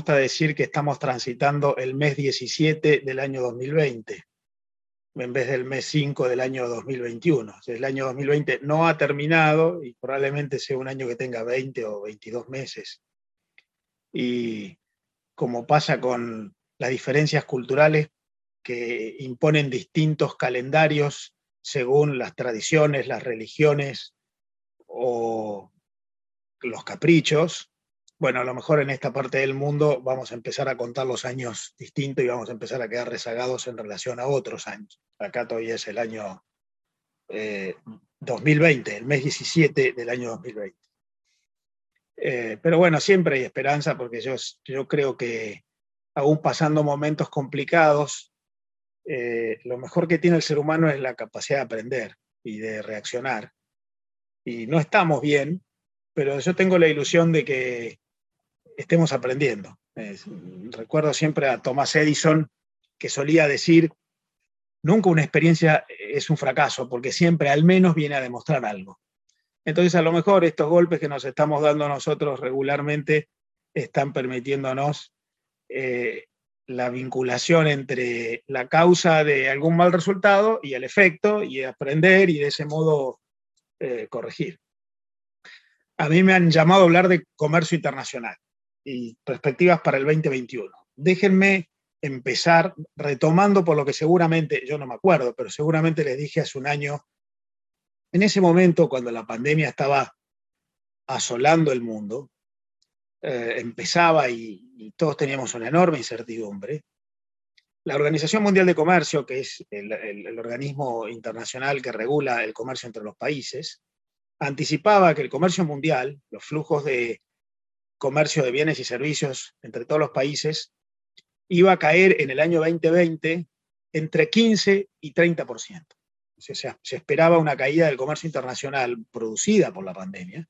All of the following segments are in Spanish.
gusta decir que estamos transitando el mes 17 del año 2020 en vez del mes 5 del año 2021. el año 2020 no ha terminado y probablemente sea un año que tenga 20 o 22 meses. Y como pasa con las diferencias culturales que imponen distintos calendarios según las tradiciones, las religiones o los caprichos, bueno, a lo mejor en esta parte del mundo vamos a empezar a contar los años distintos y vamos a empezar a quedar rezagados en relación a otros años. Acá todavía es el año 2020, eh, el mes 17 del año 2020. Eh, pero bueno, siempre hay esperanza porque yo, yo creo que aún pasando momentos complicados, eh, lo mejor que tiene el ser humano es la capacidad de aprender y de reaccionar. Y no estamos bien, pero yo tengo la ilusión de que estemos aprendiendo. recuerdo siempre a Thomas Edison que solía decir, nunca una experiencia es un fracaso, porque siempre al menos viene a demostrar algo. Entonces a lo mejor estos golpes que nos estamos dando nosotros regularmente están permitiéndonos eh, la vinculación entre la causa de algún mal resultado y el efecto, y aprender y de ese modo eh, corregir. A mí me han llamado a hablar de comercio internacional y perspectivas para el 2021. Déjenme empezar retomando por lo que seguramente, yo no me acuerdo, pero seguramente les dije hace un año, en ese momento cuando la pandemia estaba asolando el mundo, eh, empezaba y, todos teníamos una enorme incertidumbre, la Organización Mundial de Comercio, que es el organismo internacional que regula el comercio entre los países, anticipaba que el comercio mundial, los flujos de comercio de bienes y servicios entre todos los países, iba a caer en el año 2020 entre 15 y 30%. O sea, se esperaba una caída del comercio internacional producida por la pandemia,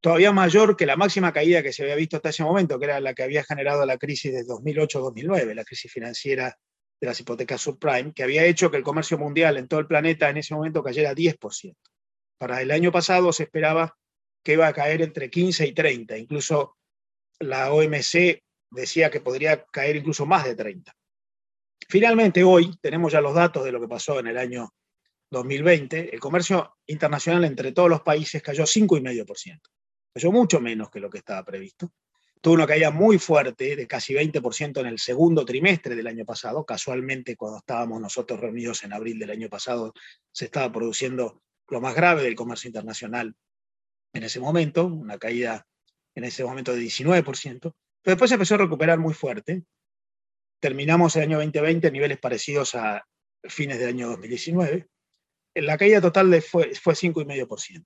todavía mayor que la máxima caída que se había visto hasta ese momento, que era la que había generado la crisis de 2008-2009, la crisis financiera de las hipotecas subprime, que había hecho que el comercio mundial en todo el planeta en ese momento cayera 10%. Para el año pasado se esperaba que iba a caer entre 15 y 30. Incluso la OMC decía que podría caer incluso más de 30. Finalmente, hoy tenemos ya los datos de lo que pasó en el año 2020. El comercio internacional entre todos los países cayó 5,5%. Cayó mucho menos que lo que estaba previsto. Tuvo una caída muy fuerte de casi 20% en el segundo trimestre del año pasado. Casualmente, cuando estábamos nosotros reunidos en abril del año pasado, se estaba produciendo lo más grave del comercio internacional en ese momento, una caída en ese momento de 19%, pero después se empezó a recuperar muy fuerte. Terminamos el año 2020 a niveles parecidos a fines del año 2019. La caída total fue, fue 5,5%.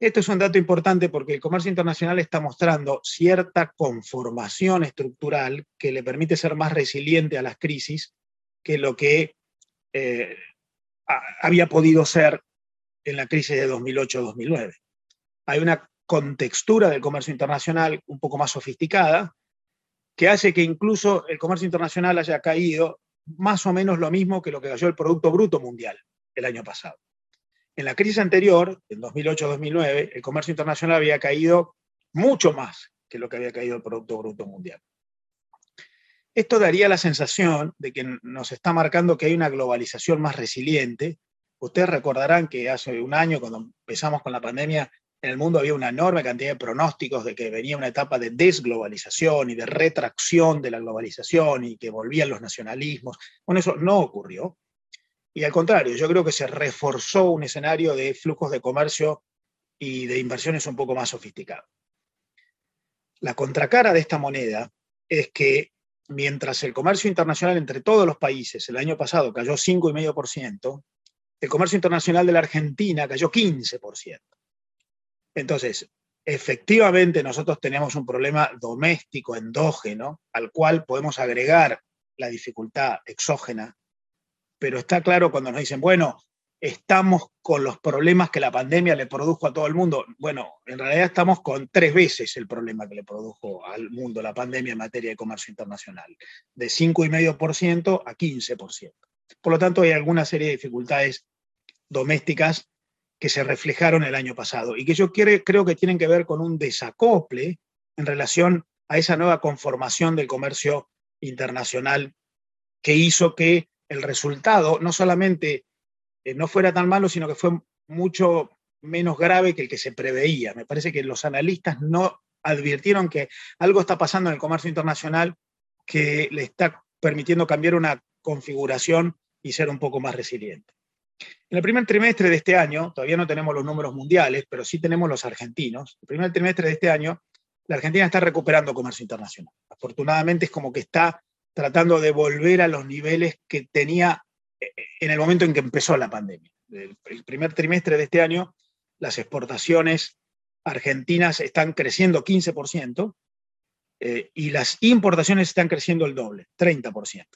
Esto es un dato importante porque el comercio internacional está mostrando cierta conformación estructural que le permite ser más resiliente a las crisis que lo que eh, había podido ser en la crisis de 2008-2009 hay una contextura del comercio internacional un poco más sofisticada, que hace que incluso el comercio internacional haya caído más o menos lo mismo que lo que cayó el Producto Bruto Mundial el año pasado. En la crisis anterior, en 2008-2009, el comercio internacional había caído mucho más que lo que había caído el Producto Bruto Mundial. Esto daría la sensación de que nos está marcando que hay una globalización más resiliente. Ustedes recordarán que hace un año, cuando empezamos con la pandemia, en el mundo había una enorme cantidad de pronósticos de que venía una etapa de desglobalización y de retracción de la globalización y que volvían los nacionalismos. Bueno, eso no ocurrió. Y al contrario, yo creo que se reforzó un escenario de flujos de comercio y de inversiones un poco más sofisticado. La contracara de esta moneda es que mientras el comercio internacional entre todos los países el año pasado cayó 5,5%, el comercio internacional de la Argentina cayó 15%. Entonces, efectivamente nosotros tenemos un problema doméstico, endógeno, al cual podemos agregar la dificultad exógena, pero está claro cuando nos dicen, bueno, estamos con los problemas que la pandemia le produjo a todo el mundo. Bueno, en realidad estamos con tres veces el problema que le produjo al mundo la pandemia en materia de comercio internacional, de 5,5% a 15%. Por lo tanto, hay alguna serie de dificultades domésticas que se reflejaron el año pasado y que yo creo que tienen que ver con un desacople en relación a esa nueva conformación del comercio internacional que hizo que el resultado no solamente eh, no fuera tan malo, sino que fue mucho menos grave que el que se preveía. Me parece que los analistas no advirtieron que algo está pasando en el comercio internacional que le está permitiendo cambiar una configuración y ser un poco más resiliente. En el primer trimestre de este año, todavía no tenemos los números mundiales, pero sí tenemos los argentinos. El primer trimestre de este año, la Argentina está recuperando comercio internacional. Afortunadamente es como que está tratando de volver a los niveles que tenía eh, en el momento en que empezó la pandemia. El, primer trimestre de este año, las exportaciones argentinas están creciendo 15% eh, y las importaciones están creciendo el doble, 30%.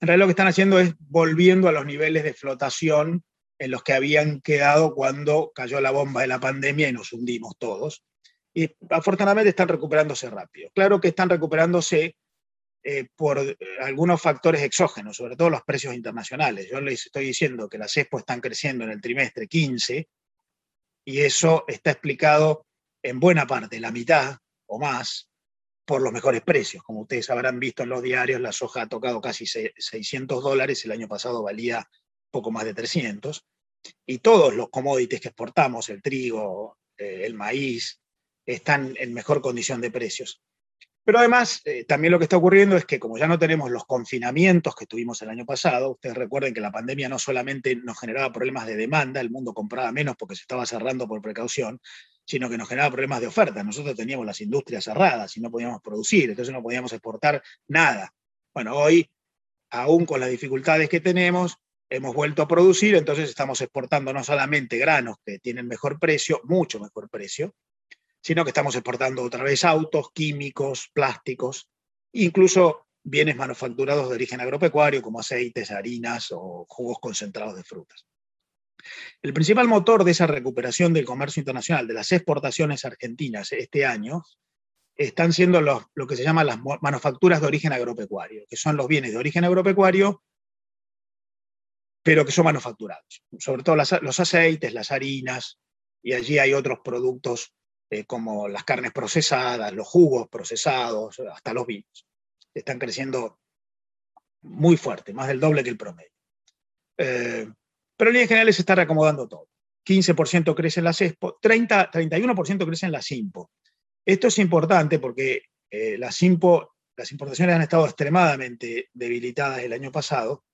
En realidad lo que están haciendo es volviendo a los niveles de flotación en los que habían quedado cuando cayó la bomba de la pandemia y nos hundimos todos. Y afortunadamente están recuperándose rápido. Claro que están recuperándose eh, por eh, algunos factores exógenos, sobre todo los precios internacionales. Yo les estoy diciendo que las expo están creciendo en el trimestre 15 y eso está explicado en buena parte, la mitad o más, por los mejores precios. Como ustedes habrán visto en los diarios, la soja ha tocado casi 600 dólares, el año pasado valía poco más de 300, y todos los commodities que exportamos, el trigo, eh, el maíz, están en mejor condición de precios. Pero además, eh, también lo que está ocurriendo es que como ya no tenemos los confinamientos que tuvimos el año pasado, ustedes recuerden que la pandemia no solamente nos generaba problemas de demanda, el mundo compraba menos porque se estaba cerrando por precaución, sino que nos generaba problemas de oferta. Nosotros teníamos las industrias cerradas y no podíamos producir, entonces no podíamos exportar nada. Bueno, hoy, aún con las dificultades que tenemos, hemos vuelto a producir, entonces estamos exportando no solamente granos que tienen mejor precio, mucho mejor precio, sino que estamos exportando otra vez autos, químicos, plásticos, incluso bienes manufacturados de origen agropecuario como aceites, harinas o jugos concentrados de frutas. El principal motor de esa recuperación del comercio internacional, de las exportaciones argentinas este año, están siendo lo que se llaman las manufacturas de origen agropecuario, que son los bienes de origen agropecuario, pero que son manufacturados, sobre todo los aceites, las harinas, y allí hay otros productos eh, como las carnes procesadas, los jugos procesados, hasta los vinos. Están creciendo muy fuerte, más del doble que el promedio. Eh, pero en líneas generales se está reacomodando todo. 15% crece en la CESPO, 30, 31% crece en la SIMPO. Esto es importante porque eh, la SIMPO, las importaciones han estado extremadamente debilitadas el año pasado.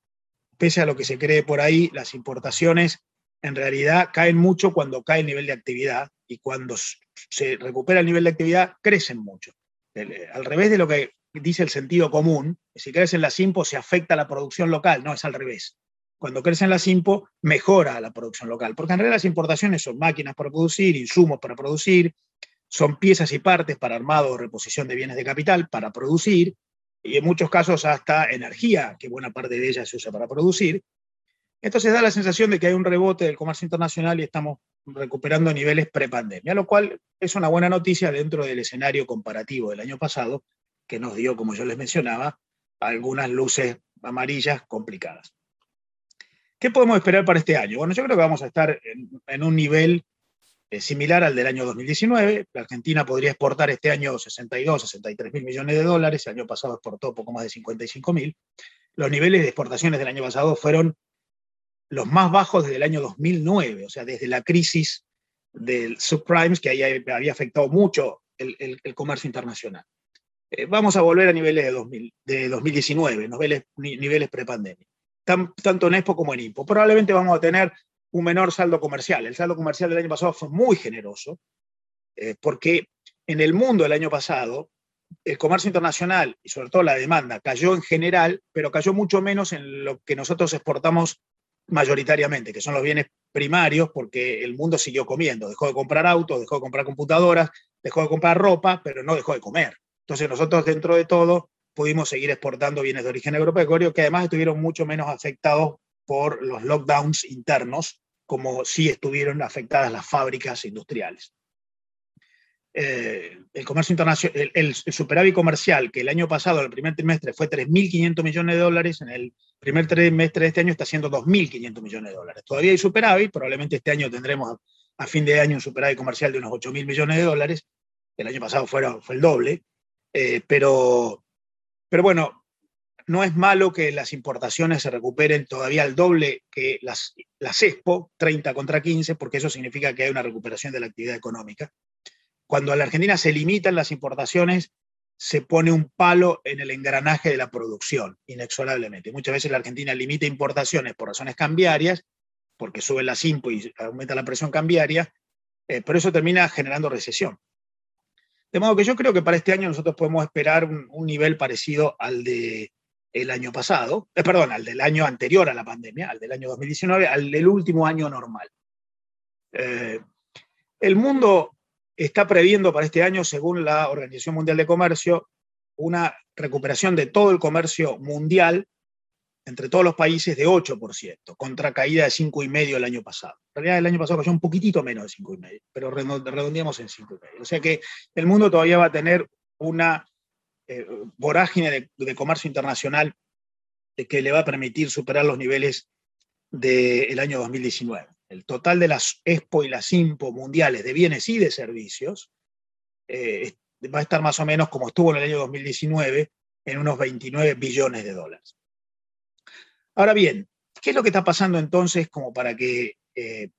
Pese a lo que se cree por ahí, las importaciones en realidad caen mucho cuando cae el nivel de actividad y cuando se recupera el nivel de actividad, crecen mucho. Eh, al revés de lo que dice el sentido común, si crecen las IMPO se afecta a la producción local, no, es al revés. Cuando crecen las IMPO, mejora la producción local, porque en realidad las importaciones son máquinas para producir, insumos para producir, son piezas y partes para armado o reposición de bienes de capital para producir, y en muchos casos hasta energía, que buena parte de ella se usa para producir. Entonces da la sensación de que hay un rebote del comercio internacional y estamos recuperando niveles prepandemia, lo cual es una buena noticia dentro del escenario comparativo del año pasado, que nos dio, como yo les mencionaba, algunas luces amarillas complicadas. ¿Qué podemos esperar para este año? Bueno, yo creo que vamos a estar en, un nivel eh, similar al del año 2019. La Argentina podría exportar este año 62, 63 mil millones de dólares. El año pasado exportó poco más de 55 mil. Los niveles de exportaciones del año pasado fueron los más bajos desde el año 2009, o sea, desde la crisis del subprimes, que ahí había afectado mucho el, comercio internacional. Eh, vamos a volver a niveles de, 2000, de 2019, niveles, niveles prepandemia, tanto en Expo como en IMPO. Probablemente vamos a tener un menor saldo comercial. El saldo comercial del año pasado fue muy generoso, eh, porque en el mundo el año pasado el comercio internacional y sobre todo la demanda cayó en general, pero cayó mucho menos en lo que nosotros exportamos mayoritariamente, que son los bienes primarios, porque el mundo siguió comiendo. Dejó de comprar autos, dejó de comprar computadoras, dejó de comprar ropa, pero no dejó de comer. Entonces nosotros dentro de todo pudimos seguir exportando bienes de origen agropecuario que además estuvieron mucho menos afectados por los lockdowns internos, como sí estuvieron afectadas las fábricas industriales. Eh, el comercio internacional, el, superávit comercial que el año pasado, el primer trimestre, fue 3.500 millones de dólares, en el primer trimestre de este año está siendo 2.500 millones de dólares. Todavía hay superávit, probablemente este año tendremos a, fin de año un superávit comercial de unos 8.000 millones de dólares, el año pasado fue, fue el doble, eh, pero, pero bueno, no es malo que las importaciones se recuperen todavía al doble que las, las EXPO, 30 contra 15, porque eso significa que hay una recuperación de la actividad económica. Cuando a la Argentina se limitan las importaciones, se pone un palo en el engranaje de la producción, inexorablemente. Muchas veces la Argentina limita importaciones por razones cambiarias, porque sube la IMPO y aumenta la presión cambiaria, eh, pero eso termina generando recesión. De modo que yo creo que para este año nosotros podemos esperar un, nivel parecido al de el año pasado, eh, perdón, al del año anterior a la pandemia, al del año 2019, al del último año normal. Eh, el mundo está previendo para este año, según la Organización Mundial de Comercio, una recuperación de todo el comercio mundial entre todos los países de 8%, contra caída de 5,5% el año pasado. En realidad el año pasado cayó un poquitito menos de 5,5%, pero redondeamos en 5,5%. O sea que el mundo todavía va a tener una eh, vorágine de, comercio internacional que le va a permitir superar los niveles del año 2019. El total de las EXPO y las IMPO mundiales de bienes y de servicios eh, va a estar más o menos como estuvo en el año 2019, en unos 29 billones de dólares. Ahora bien, ¿qué es lo que está pasando entonces como para que eh,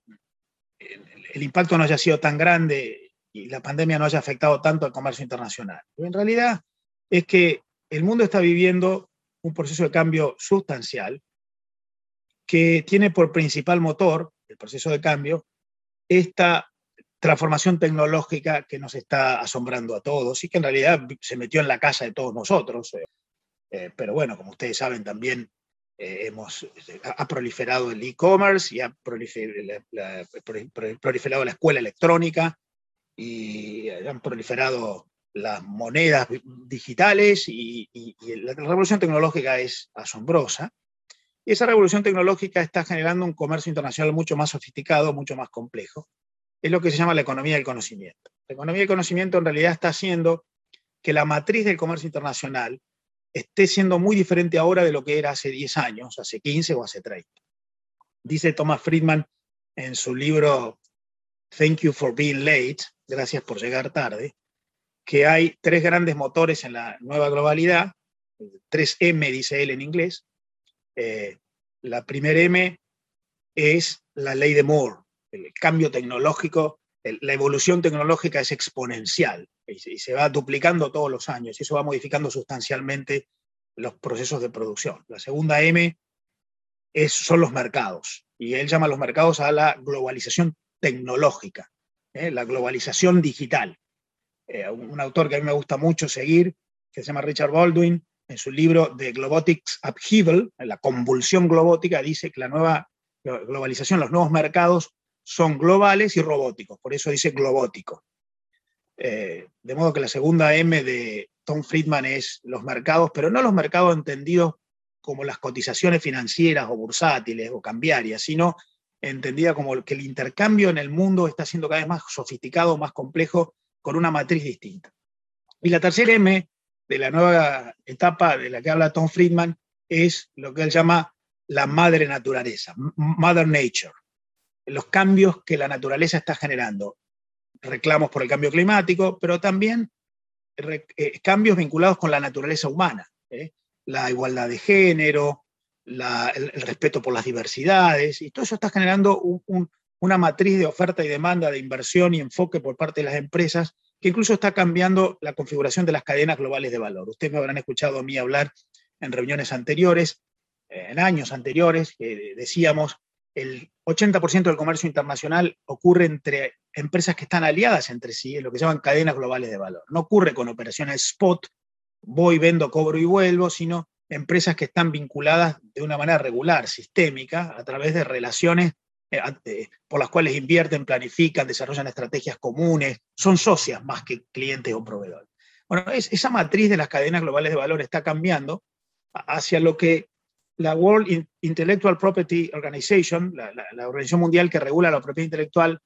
el impacto no haya sido tan grande y la pandemia no haya afectado tanto al comercio internacional? en realidad es que el mundo está viviendo un proceso de cambio sustancial que tiene por principal motor, el proceso de cambio, esta transformación tecnológica que nos está asombrando a todos y que en realidad se metió en la casa de todos nosotros. Eh, pero bueno, como ustedes saben, también eh, hemos, este, ha proliferado el e-commerce y ha proliferado la, escuela electrónica y han proliferado las monedas digitales y, la revolución tecnológica es asombrosa. Y esa revolución tecnológica está generando un comercio internacional mucho más sofisticado, mucho más complejo. Es lo que se llama la economía del conocimiento. La economía del conocimiento en realidad está haciendo que la matriz del comercio internacional esté siendo muy diferente ahora de lo que era hace 10 años, hace 15 o hace 30. Dice Thomas Friedman en su libro Thank You for Being Late, gracias por llegar tarde, que hay tres grandes motores en la nueva globalidad, tres M dice él en inglés. Eh, la primera M es la ley de Moore, el cambio tecnológico, la evolución tecnológica es exponencial y se va duplicando todos los años y eso va modificando sustancialmente los procesos de producción. La segunda M es, son los mercados y él llama a los mercados a la globalización tecnológica, ¿eh? la globalización digital. Eh, un, autor que a mí me gusta mucho seguir, que se llama Richard Baldwin, en su libro The Globotics Upheaval, la convulsión globótica, dice que la nueva globalización, los nuevos mercados son globales y robóticos, por eso dice globótico. Eh, de modo que la segunda M de Tom Friedman es los mercados, pero no los mercados entendidos como las cotizaciones financieras o bursátiles o cambiarias, sino entendida como que el intercambio en el mundo está siendo cada vez más sofisticado, más complejo, con una matriz distinta. Y la tercera M de la nueva etapa de la que habla Tom Friedman es lo que él llama la madre naturaleza, Mother Nature, los cambios que la naturaleza está generando reclamos por el cambio climático, pero también eh, cambios vinculados con la naturaleza humana, ¿eh? la igualdad de género, el, respeto por las diversidades, y todo eso está generando una matriz de oferta y demanda, de inversión y enfoque por parte de las empresas, que incluso está cambiando la configuración de las cadenas globales de valor. Ustedes me habrán escuchado a mí hablar en reuniones anteriores, en años anteriores, que decíamos el 80% del comercio internacional ocurre entre empresas que están aliadas entre sí, en lo que se llaman cadenas globales de valor. No ocurre con operaciones spot, voy, vendo, cobro y vuelvo, sino empresas que están vinculadas de una manera regular, sistémica, a través de relaciones eh, por las cuales invierten, planifican, desarrollan estrategias comunes, son socias más que clientes o proveedores. Bueno, esa matriz de las cadenas globales de valor está cambiando hacia lo que la World Intellectual Property Organization, la, organización mundial que regula la propiedad intelectual,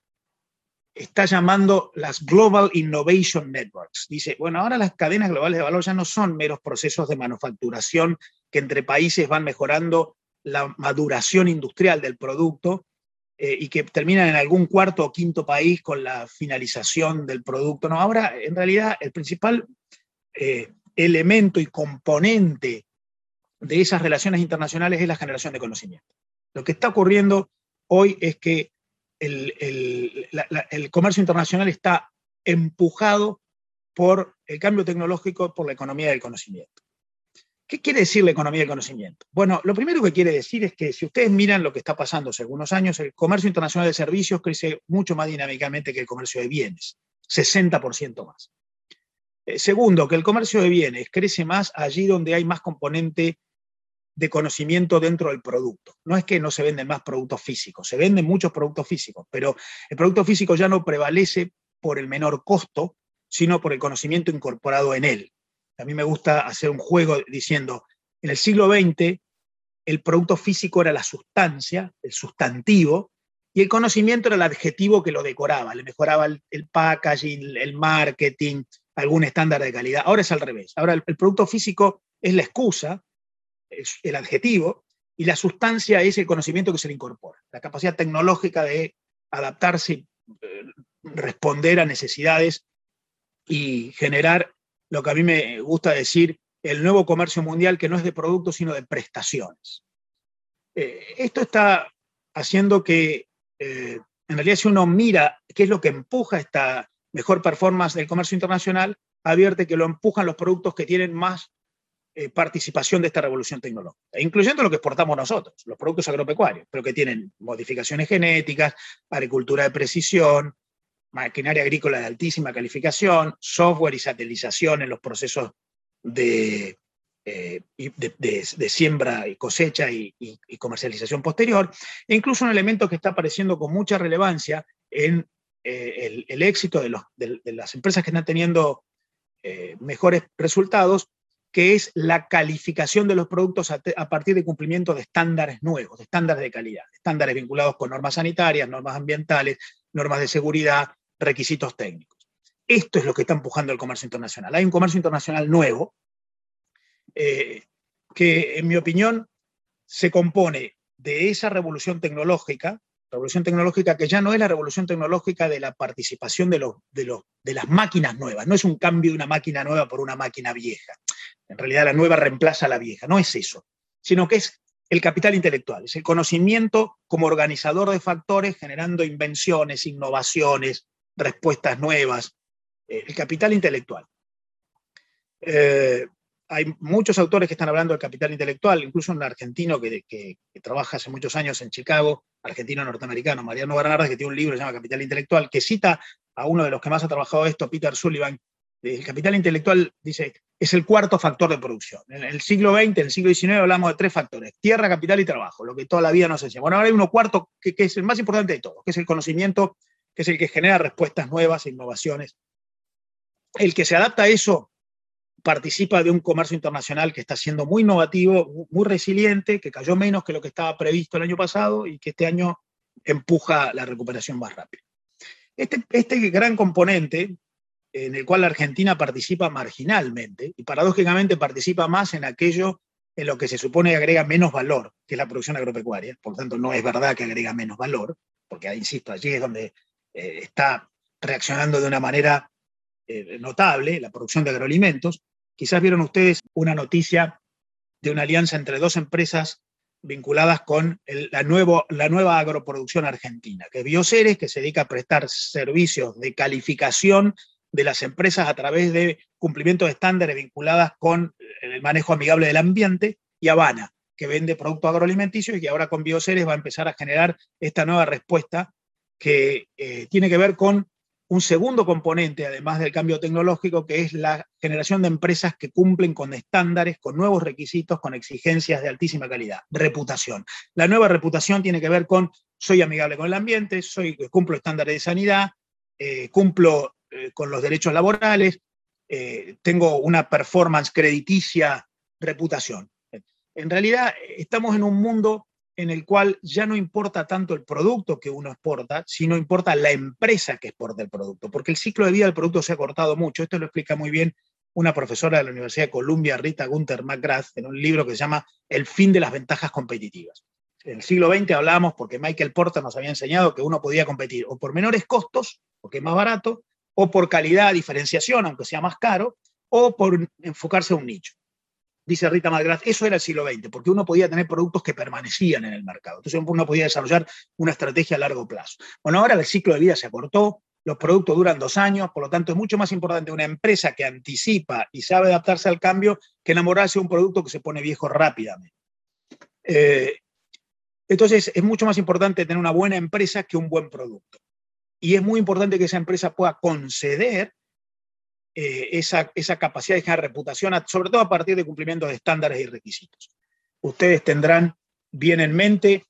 está llamando las Global Innovation Networks. Dice, bueno, ahora las cadenas globales de valor ya no son meros procesos de manufacturación que entre países van mejorando la maduración industrial del producto eh, y que terminan en algún cuarto o quinto país con la finalización del producto. No, ahora en realidad el principal eh, elemento y componente de esas relaciones internacionales es la generación de conocimiento. Lo que está ocurriendo hoy es que el, el comercio internacional está empujado por el cambio tecnológico, por la economía del conocimiento. ¿Qué quiere decir la economía del conocimiento? Bueno, lo primero que quiere decir es que si ustedes miran lo que está pasando hace algunos años, el comercio internacional de servicios crece mucho más dinámicamente que el comercio de bienes, 60% más. Eh, segundo, que el comercio de bienes crece más allí donde hay más componente de conocimiento dentro del producto. No es que no se venden más productos físicos, se venden muchos productos físicos, pero el producto físico ya no prevalece por el menor costo, sino por el conocimiento incorporado en él. A mí me gusta hacer un juego diciendo, en el siglo XX el producto físico era la sustancia, el sustantivo, y el conocimiento era el adjetivo que lo decoraba, le mejoraba el, packaging, el marketing, algún estándar de calidad. Ahora es al revés. Ahora el, producto físico es la excusa, el adjetivo, y la sustancia es el conocimiento que se le incorpora, la capacidad tecnológica de adaptarse, eh, responder a necesidades y generar lo que a mí me gusta decir, el nuevo comercio mundial que no es de productos, sino de prestaciones. Eh, esto está haciendo que, eh, en realidad, si uno mira qué es lo que empuja esta mejor performance del comercio internacional, advierte que lo empujan los productos que tienen más eh, participación de esta revolución tecnológica, incluyendo lo que exportamos nosotros, los productos agropecuarios, pero que tienen modificaciones genéticas, agricultura de precisión, maquinaria agrícola de altísima calificación, software y satelización en los procesos de, eh, siembra y cosecha y, comercialización posterior, e incluso un elemento que está apareciendo con mucha relevancia en eh, el, éxito de, las empresas que están teniendo mejores resultados, que es la calificación de los productos a, partir de cumplimiento de estándares nuevos, de estándares de calidad, estándares vinculados con normas sanitarias, normas ambientales, normas de seguridad, requisitos técnicos. Esto es lo que está empujando el comercio internacional. Hay un comercio internacional nuevo eh, que, en mi opinión, se compone de esa revolución tecnológica, revolución tecnológica que ya no es la revolución tecnológica de la participación de, las máquinas nuevas, no es un cambio de una máquina nueva por una máquina vieja. En realidad la nueva reemplaza a la vieja, no es eso, sino que es el capital intelectual, es el conocimiento como organizador de factores, generando invenciones, innovaciones, respuestas nuevas, eh, el capital intelectual. Eh, hay muchos autores que están hablando del capital intelectual, incluso un argentino que, trabaja hace muchos años en Chicago, argentino norteamericano, Mariano Bernardes, que tiene un libro que se llama Capital Intelectual, que cita a uno de los que más ha trabajado esto, Peter Sullivan. El capital intelectual, dice, es el cuarto factor de producción. En el siglo XX, en el siglo XIX hablamos de tres factores, tierra, capital y trabajo, lo que toda la vida nos enseña. Bueno, ahora hay uno cuarto que, es el más importante de todos, que es el conocimiento que es el que genera respuestas nuevas, innovaciones. El que se adapta a eso participa de un comercio internacional que está siendo muy innovativo, muy resiliente, que cayó menos que lo que estaba previsto el año pasado y que este año empuja la recuperación más rápida. Este, este gran componente, en el cual la Argentina participa marginalmente y paradójicamente participa más en aquello en lo que se supone que agrega menos valor, que es la producción agropecuaria. Por lo tanto, no es verdad que agrega menos valor, porque, insisto, allí es donde eh, está reaccionando de una manera eh, notable, la producción de agroalimentos. Quizás vieron ustedes una noticia de una alianza entre dos empresas vinculadas con la, la nueva agroproducción argentina, que es Bioceres, que se dedica a prestar servicios de calificación de las empresas a través de cumplimiento de estándares vinculadas con el manejo amigable del ambiente, y Habana, que vende productos agroalimenticios y que ahora con Bioceres va a empezar a generar esta nueva respuesta que eh, tiene que ver con un segundo componente, además del cambio tecnológico, que es la generación de empresas que cumplen con estándares, con nuevos requisitos, con exigencias de altísima calidad. Reputación. La nueva reputación tiene que ver con soy amigable con el ambiente, soy, cumplo estándares de sanidad, eh, cumplo eh, con los derechos laborales, tengo una performance crediticia, reputación. En realidad, estamos en un mundo en el cual ya no importa tanto el producto que uno exporta, sino importa la empresa que exporta el producto, porque el ciclo de vida del producto se ha cortado mucho. Esto lo explica muy bien una profesora de la Universidad de Columbia, Rita Gunther McGrath, en un libro que se llama El fin de las ventajas competitivas. En el siglo XX hablábamos porque Michael Porter nos había enseñado que uno podía competir o por menores costos, porque es más barato, o por calidad, diferenciación, aunque sea más caro, o por enfocarse a un nicho. Dice Rita Malgrat, eso era el siglo XX, porque uno podía tener productos que permanecían en el mercado. Entonces uno podía desarrollar una estrategia a largo plazo. Bueno, ahora el ciclo de vida se acortó, los productos duran dos años, por lo tanto es mucho más importante una empresa que anticipa y sabe adaptarse al cambio que enamorarse de un producto que se pone viejo rápidamente. Eh, entonces es mucho más importante tener una buena empresa que un buen producto. Y es muy importante que esa empresa pueda conceder eh, esa, esa, capacidad de reputación, sobre todo a partir de cumplimiento de estándares y requisitos. Ustedes tendrán bien en mente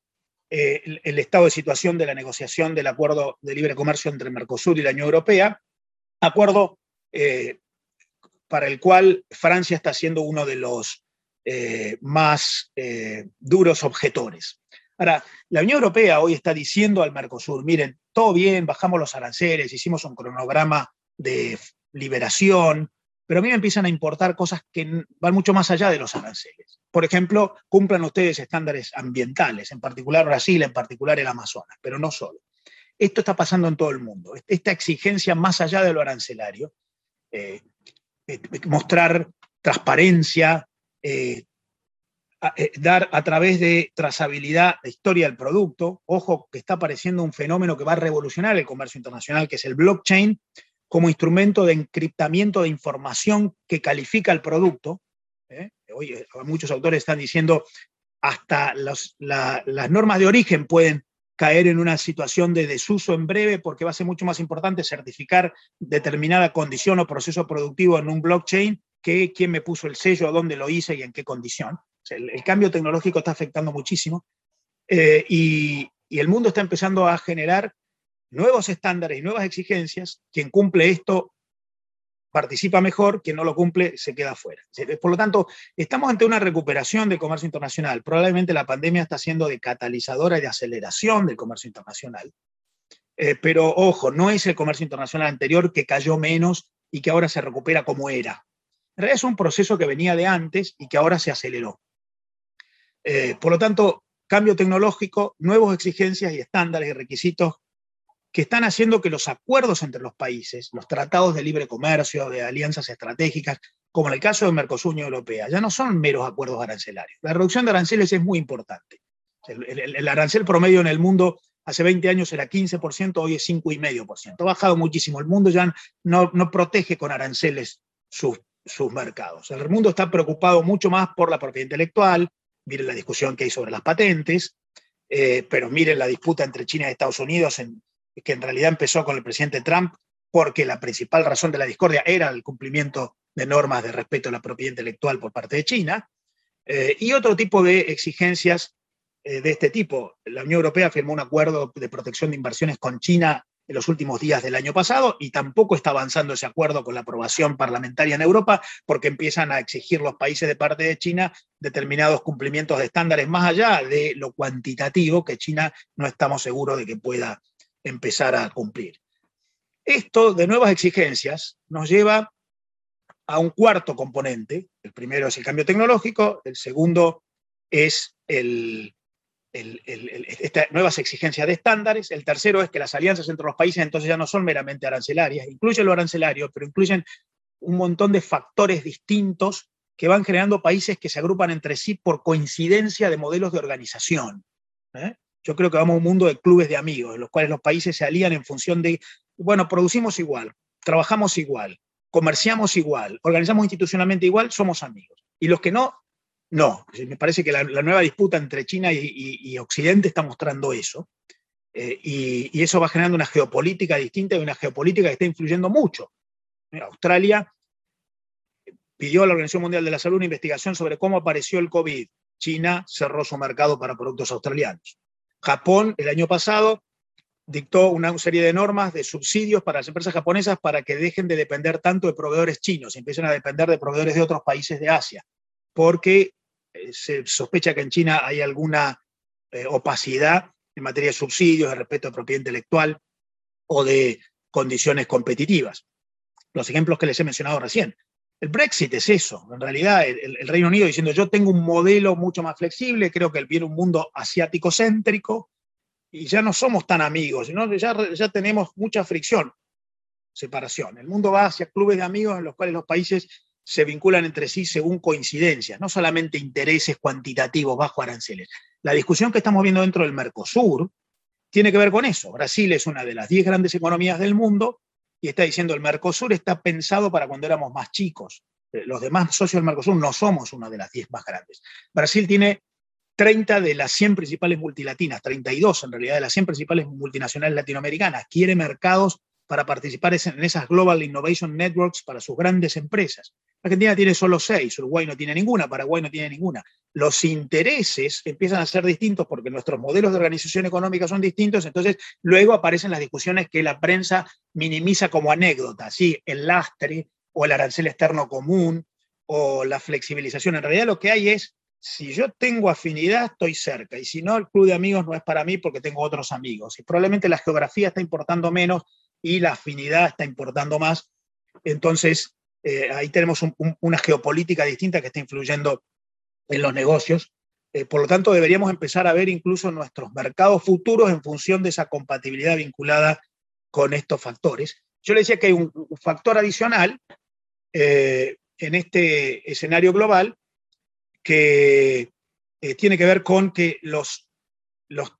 eh, el, estado de situación de la negociación del acuerdo de libre comercio entre Mercosur y la Unión Europea, acuerdo eh, para el cual Francia está siendo uno de los más duros objetores. Ahora, la Unión Europea hoy está diciendo al Mercosur, miren, todo bien, bajamos los aranceles, hicimos un cronograma de liberación, pero a mí me empiezan a importar cosas que van mucho más allá de los aranceles. Por ejemplo, cumplan ustedes estándares ambientales, en particular Brasil, en particular el Amazonas, pero no solo. Esto está pasando en todo el mundo. Esta exigencia más allá de lo arancelario, eh, eh, mostrar transparencia, eh, dar a través de trazabilidad la historia del producto. Ojo que está apareciendo un fenómeno que va a revolucionar el comercio internacional, que es el blockchain, como instrumento de encriptamiento de información que califica el producto. ¿eh? Hoy eh, muchos autores están diciendo hasta las normas de origen pueden caer en una situación de desuso en breve porque va a ser mucho más importante certificar determinada condición o proceso productivo en un blockchain que quién me puso el sello, dónde lo hice y en qué condición. el, cambio tecnológico está afectando muchísimo eh, y, y el mundo está empezando a generar nuevos estándares y nuevas exigencias, quien cumple esto participa mejor, quien no lo cumple se queda fuera. Por lo tanto, estamos ante una recuperación del comercio internacional. Probablemente la pandemia está siendo de catalizadora y de aceleración del comercio internacional. Eh, pero ojo, no es el comercio internacional anterior que cayó menos y que ahora se recupera como era. En realidad es un proceso que venía de antes y que ahora se aceleró. Eh, por lo tanto, cambio tecnológico, nuevas exigencias y estándares y requisitos que están haciendo que los acuerdos entre los países, los tratados de libre comercio, de alianzas estratégicas, como en el caso de Mercosur y Europea, ya no son meros acuerdos arancelarios. La reducción de aranceles es muy importante. El, arancel promedio en el mundo hace 20 años era 15%, hoy es 5,5%. Ha bajado muchísimo. El mundo ya no, no protege con aranceles sus, sus mercados. El mundo está preocupado mucho más por la propiedad intelectual, miren la discusión que hay sobre las patentes, eh, pero miren la disputa entre China y Estados Unidos en, que en realidad empezó con el presidente Trump porque la principal razón de la discordia era el cumplimiento de normas de respeto a la propiedad intelectual por parte de China, eh, y otro tipo de exigencias eh, de este tipo. La Unión Europea firmó un acuerdo de protección de inversiones con China en los últimos días del año pasado y tampoco está avanzando ese acuerdo con la aprobación parlamentaria en Europa porque empiezan a exigir los países de parte de China determinados cumplimientos de estándares más allá de lo cuantitativo que China no estamos seguros de que pueda empezar a cumplir. Esto de nuevas exigencias nos lleva a un cuarto componente. El primero es el cambio tecnológico, el segundo es el, estas nuevas exigencias de estándares, el tercero es que las alianzas entre los países entonces ya no son meramente arancelarias, incluyen lo arancelario, pero incluyen un montón de factores distintos que van generando países que se agrupan entre sí por coincidencia de modelos de organización. ¿eh? Yo creo que vamos a un mundo de clubes de amigos, en los cuales los países se alían en función de, bueno, producimos igual, trabajamos igual, comerciamos igual, organizamos institucionalmente igual, somos amigos. Y los que no, no. Me parece que la, nueva disputa entre China y, Occidente está mostrando eso. Eh, y, eso va generando una geopolítica distinta y una geopolítica que está influyendo mucho. Australia pidió a la Organización Mundial de la Salud una investigación sobre cómo apareció el COVID. China cerró su mercado para productos australianos. Japón el año pasado dictó una serie de normas de subsidios para las empresas japonesas para que dejen de depender tanto de proveedores chinos y empiecen a depender de proveedores de otros países de Asia, porque eh, se sospecha que en China hay alguna eh, opacidad en materia de subsidios, de respeto a propiedad intelectual o de condiciones competitivas. Los ejemplos que les he mencionado recién. El Brexit es eso, en realidad el, Reino Unido diciendo yo tengo un modelo mucho más flexible, creo que viene un mundo asiático céntrico y ya no somos tan amigos, ya, ya tenemos mucha fricción, separación. El mundo va hacia clubes de amigos en los cuales los países se vinculan entre sí según coincidencias, no solamente intereses cuantitativos bajo aranceles. La discusión que estamos viendo dentro del Mercosur tiene que ver con eso. Brasil es una de las 10 grandes economías del mundo y está diciendo el Mercosur está pensado para cuando éramos más chicos. Eh, los demás socios del Mercosur no somos una de las 10 más grandes. Brasil tiene 30 de las 100 principales multilatinas, 32 en realidad de las 100 principales multinacionales latinoamericanas. Quiere mercados para participar en esas Global Innovation Networks para sus grandes empresas. Argentina tiene solo seis, Uruguay no tiene ninguna, Paraguay no tiene ninguna. Los intereses empiezan a ser distintos porque nuestros modelos de organización económica son distintos, entonces luego aparecen las discusiones que la prensa minimiza como anécdota, ¿sí? el lastre o el arancel externo común o la flexibilización. En realidad lo que hay es, si yo tengo afinidad, estoy cerca, y si no, el club de amigos no es para mí porque tengo otros amigos. Y probablemente la geografía está importando menos y la afinidad está importando más. Entonces, eh, ahí tenemos una geopolítica distinta que está influyendo en los negocios. Eh, por lo tanto, deberíamos empezar a ver incluso nuestros mercados futuros en función de esa compatibilidad vinculada con estos factores. Yo le decía que hay un, factor adicional eh, en este escenario global que tiene que ver con que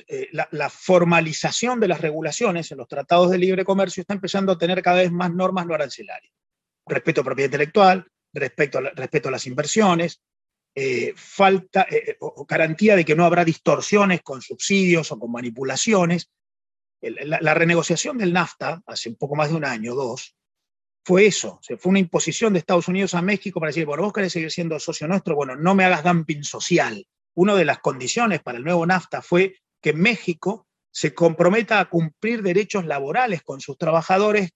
eh, la, formalización de las regulaciones en los tratados de libre comercio está empezando a tener cada vez más normas no arancelarias. Respeto a propiedad intelectual, respeto a, respeto a las inversiones, eh, falta eh, o garantía de que no habrá distorsiones con subsidios o con manipulaciones. la, renegociación del NAFTA hace un poco más de un año, dos, fue eso. fue una imposición de Estados Unidos a México para decir, bueno, vos querés seguir siendo socio nuestro, bueno, no me hagas dumping social una de las condiciones para el nuevo NAFTA fue que México se comprometa a cumplir derechos laborales con sus trabajadores,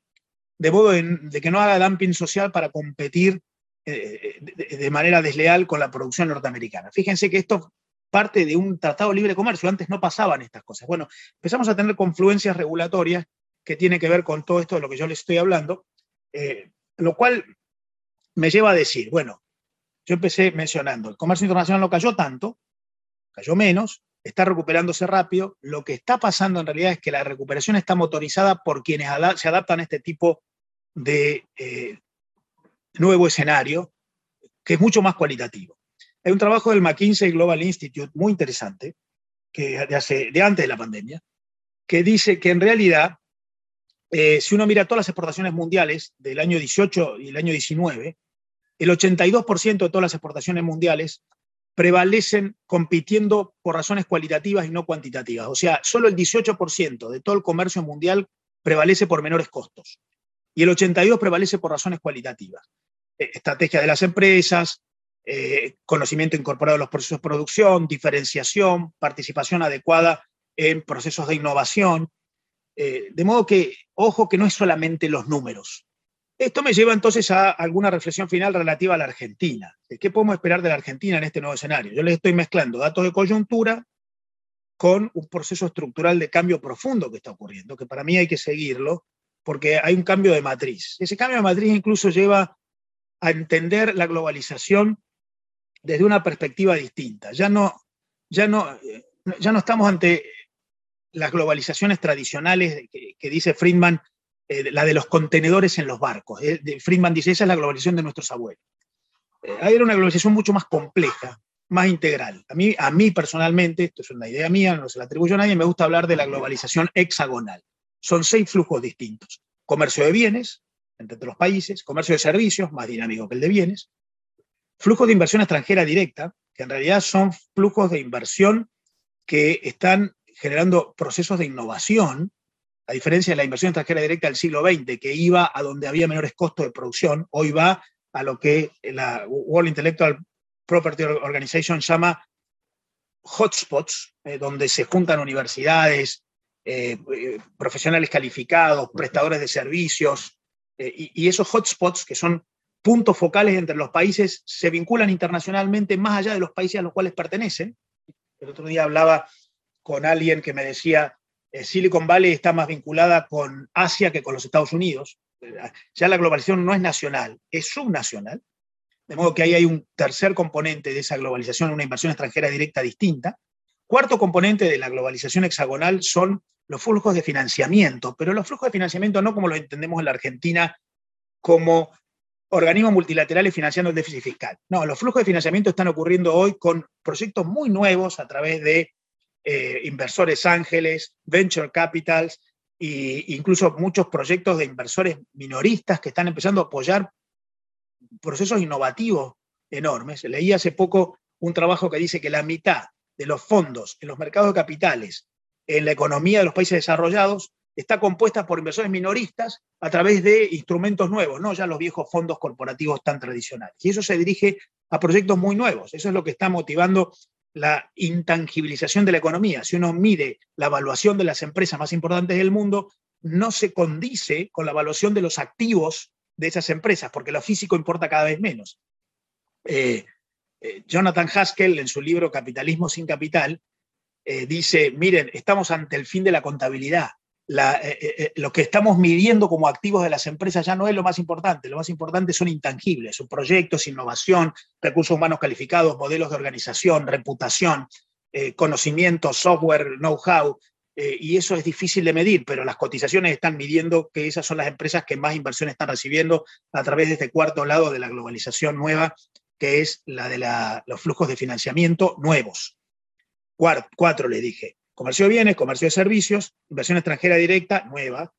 de modo de, que no haga dumping social para competir eh, de, manera desleal con la producción norteamericana. Fíjense que esto parte de un tratado de libre comercio, antes no pasaban estas cosas. Bueno, empezamos a tener confluencias regulatorias que tienen que ver con todo esto de lo que yo les estoy hablando, eh, lo cual me lleva a decir, bueno, yo empecé mencionando, el comercio internacional no cayó tanto, cayó menos, está recuperándose rápido. Lo que está pasando en realidad es que la recuperación está motorizada por quienes se adaptan a este tipo de eh, nuevo escenario, que es mucho más cualitativo. Hay un trabajo del McKinsey Global Institute muy interesante, que de, hace, de antes de la pandemia, que dice que en realidad, eh, si uno mira todas las exportaciones mundiales del año 18 y el año 19, el 82% de todas las exportaciones mundiales prevalecen compitiendo por razones cualitativas y no cuantitativas. O sea, solo el 18% de todo el comercio mundial prevalece por menores costos y el 82% prevalece por razones cualitativas. Eh, estrategia de las empresas, eh, conocimiento incorporado a los procesos de producción, diferenciación, participación adecuada en procesos de innovación. Eh, de modo que, ojo, que no es solamente los números. Esto me lleva entonces a alguna reflexión final relativa a la Argentina. ¿Qué podemos esperar de la Argentina en este nuevo escenario? Yo les estoy mezclando datos de coyuntura con un proceso estructural de cambio profundo que está ocurriendo, que para mí hay que seguirlo, porque hay un cambio de matriz. Ese cambio de matriz incluso lleva a entender la globalización desde una perspectiva distinta. Ya no, ya no, ya no estamos ante las globalizaciones tradicionales que dice Friedman, eh, la de los contenedores en los barcos. Eh, Friedman dice, esa es la globalización de nuestros abuelos. Eh, ahí era una globalización mucho más compleja, más integral. A mí, a mí personalmente, esto es una idea mía, no se la atribuyo a nadie, me gusta hablar de la globalización hexagonal. Son seis flujos distintos. Comercio de bienes, entre los países, comercio de servicios, más dinámico que el de bienes, flujos de inversión extranjera directa, que en realidad son flujos de inversión que están generando procesos de innovación a diferencia de la inversión extranjera directa del siglo XX, que iba a donde había menores costos de producción, hoy va a lo que la World Intellectual Property Organization llama hotspots, eh, donde se juntan universidades, eh, eh, profesionales calificados, prestadores de servicios, y, y, esos hotspots, que son puntos focales entre los países, se vinculan internacionalmente más allá de los países a los cuales pertenecen. El otro día hablaba con alguien que me decía, eh, Silicon Valley está más vinculada con Asia que con los Estados Unidos. Ya la globalización no es nacional, es subnacional. de modo que ahí hay un tercer componente de esa globalización, una inversión extranjera directa distinta. Cuarto componente de la globalización hexagonal son los flujos de financiamiento, pero los flujos de financiamiento no como lo entendemos en la Argentina como organismos multilaterales financiando el déficit fiscal. No, los flujos de financiamiento están ocurriendo hoy con proyectos muy nuevos a través de eh, inversores ángeles, venture capitals e incluso muchos proyectos de inversores minoristas que están empezando a apoyar procesos innovativos enormes. Leí hace poco un trabajo que dice que la mitad de los fondos en los mercados de capitales en la economía de los países desarrollados está compuesta por inversores minoristas a través de instrumentos nuevos, no ya los viejos fondos corporativos tan tradicionales. Y eso se dirige a proyectos muy nuevos. Eso es lo que está motivando la intangibilización de la economía. Si uno mide la evaluación de las empresas más importantes del mundo, no se condice con la evaluación de los activos de esas empresas, porque lo físico importa cada vez menos. Eh, eh, Jonathan Haskell, en su libro Capitalismo sin Capital, eh, dice, miren, estamos ante el fin de la contabilidad. lo que estamos midiendo como activos de las empresas ya no es lo más importante, lo más importante son intangibles, sus proyectos, innovación, recursos humanos calificados, modelos de organización, reputación, conocimiento, software, know-how, eh, y eso es difícil de medir, pero las cotizaciones están midiendo que esas son las empresas que más inversión están recibiendo a través de este cuarto lado de la globalización nueva, que es la de los flujos de financiamiento nuevos. Cuatro, le dije. Comercio de bienes, comercio de servicios, inversión extranjera directa nueva.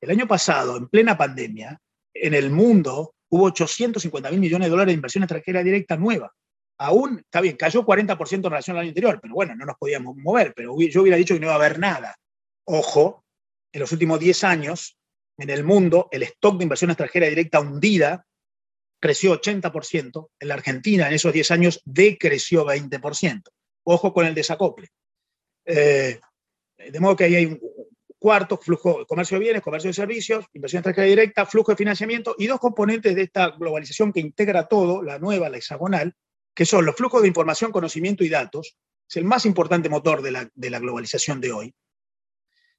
El año pasado, en plena pandemia, en el mundo hubo 850 mil millones de dólares de inversión extranjera directa nueva aún, está bien, cayó 40% en relación al año anterior, pero bueno, no nos podíamos mover, pero yo hubiera dicho que no iba a haber nada. Ojo, en los últimos 10 años, en el mundo, el stock de inversión extranjera directa hundida creció 80%, en la Argentina en esos 10 años decreció 20%. Ojo con el desacople. Eh, de modo que ahí hay un cuarto, flujo, comercio de bienes, comercio de servicios, inversión extranjera directa, flujo de financiamiento y dos componentes de esta globalización que integra todo, la nueva, la hexagonal, que son los flujos de información, conocimiento y datos, es el más importante motor de la, globalización de hoy.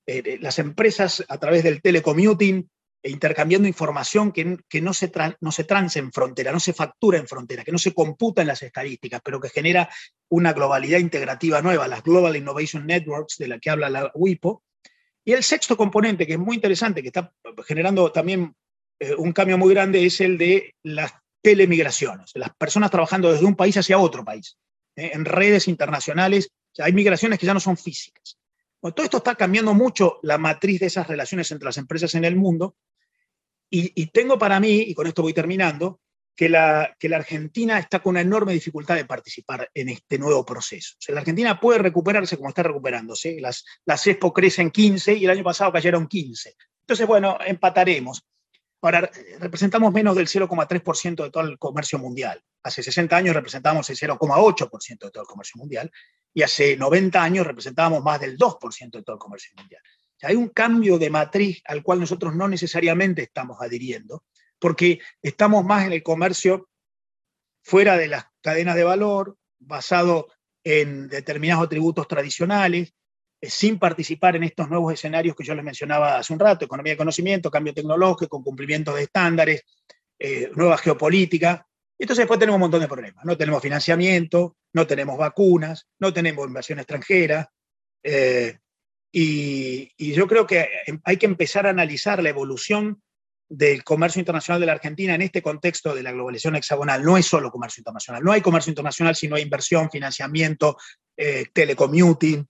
Eh, las empresas a través del telecommuting, e intercambiando información que, no, se no en frontera, no se factura en frontera, que no se computa en las estadísticas, pero que genera una globalidad integrativa nueva, las Global Innovation Networks de la que habla la WIPO. Y el sexto componente, que es muy interesante, que está generando también eh, un cambio muy grande, es el de las telemigraciones, las personas trabajando desde un país hacia otro país, ¿eh? en redes internacionales, hay migraciones que ya no son físicas. todo esto está cambiando mucho la matriz de esas relaciones entre las empresas en el mundo y, tengo para mí, y con esto voy terminando, que la, Argentina está con una enorme dificultad de participar en este nuevo proceso. La Argentina puede recuperarse como está recuperándose. Las, las EXPO crecen 15 y el año pasado cayeron 15. Entonces, bueno, empataremos. Ahora, representamos menos del 0,3% de todo el comercio mundial. Hace 60 años representábamos el 0,8% de todo el comercio mundial y hace 90 años representábamos más del 2% de todo el comercio mundial. Hay un cambio de matriz al cual nosotros no necesariamente estamos adhiriendo, porque estamos más en el comercio fuera de las cadenas de valor, basado en determinados atributos tradicionales, eh, sin participar en estos nuevos escenarios que yo les mencionaba hace un rato, economía de conocimiento, cambio tecnológico, cumplimiento de estándares, eh, nueva geopolítica. Entonces después tenemos un montón de problemas. No tenemos financiamiento, no tenemos vacunas, no tenemos inversión extranjera. Eh, y, yo creo que hay que empezar a analizar la evolución del comercio internacional de la Argentina en este contexto de la globalización hexagonal. No es solo comercio internacional. No hay comercio internacional si no hay inversión, financiamiento, telecommuting,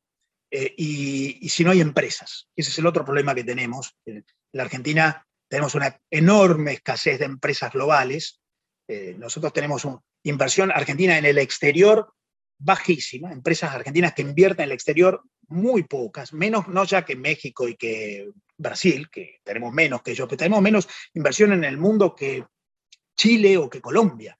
eh, y, si no hay empresas. Ese es el otro problema que tenemos. En la Argentina tenemos una enorme escasez de empresas globales. Eh, nosotros tenemos inversión argentina en el exterior bajísima, empresas argentinas que invierten en el exterior muy pocas, menos no ya que México y que Brasil, que tenemos menos que ellos, pero tenemos menos inversión en el mundo que Chile o que Colombia.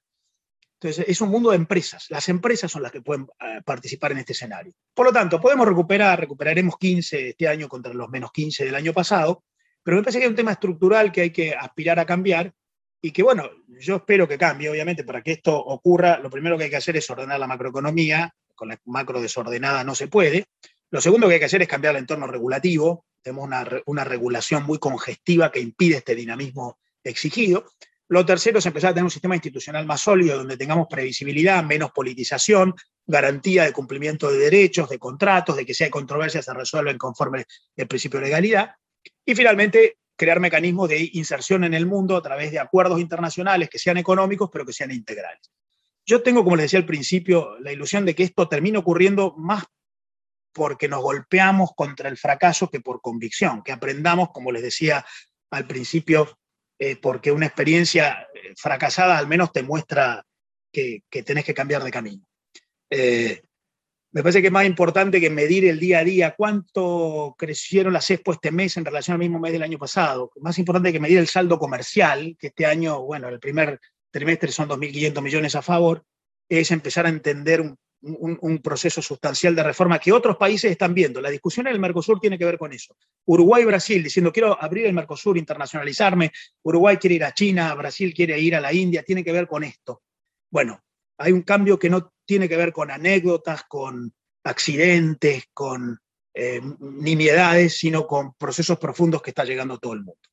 Entonces, es un mundo de empresas. Las empresas son las que pueden eh, participar en este escenario. Por lo tanto, podemos recuperar, recuperaremos 15 este año contra los menos 15 del año pasado, pero me parece que hay un tema estructural que hay que aspirar a cambiar y que, bueno, yo espero que cambie, obviamente, para que esto ocurra, lo primero que hay que hacer es ordenar la macroeconomía, con la macro desordenada no se puede. Lo segundo que hay que hacer es cambiar el entorno regulativo, tenemos una, una regulación muy congestiva que impide este dinamismo exigido. Lo tercero es empezar a tener un sistema institucional más sólido, donde tengamos previsibilidad, menos politización, garantía de cumplimiento de derechos, de contratos, de que si hay controversias se resuelven conforme el principio de legalidad. Y finalmente, crear mecanismos de inserción en el mundo a través de acuerdos internacionales que sean económicos, pero que sean integrales. Yo tengo, como les decía al principio, la ilusión de que esto termine ocurriendo más porque nos golpeamos contra el fracaso que por convicción, que aprendamos, como les decía al principio, eh, porque una experiencia eh, fracasada al menos te muestra que, tenés que cambiar de camino. Eh, me parece que es más importante que medir el día a día cuánto crecieron las expo este mes en relación al mismo mes del año pasado. Más importante que medir el saldo comercial, que este año, bueno, el primer trimestre son 2.500 millones a favor, es empezar a entender un proceso sustancial de reforma que otros países están viendo. La discusión en el Mercosur tiene que ver con eso. Uruguay y Brasil diciendo quiero abrir el Mercosur, internacionalizarme. Uruguay quiere ir a China, Brasil quiere ir a la India, tiene que ver con esto. Bueno, hay un cambio que no tiene que ver con anécdotas, con accidentes, con eh, nimiedades, sino con procesos profundos que está llegando todo el mundo.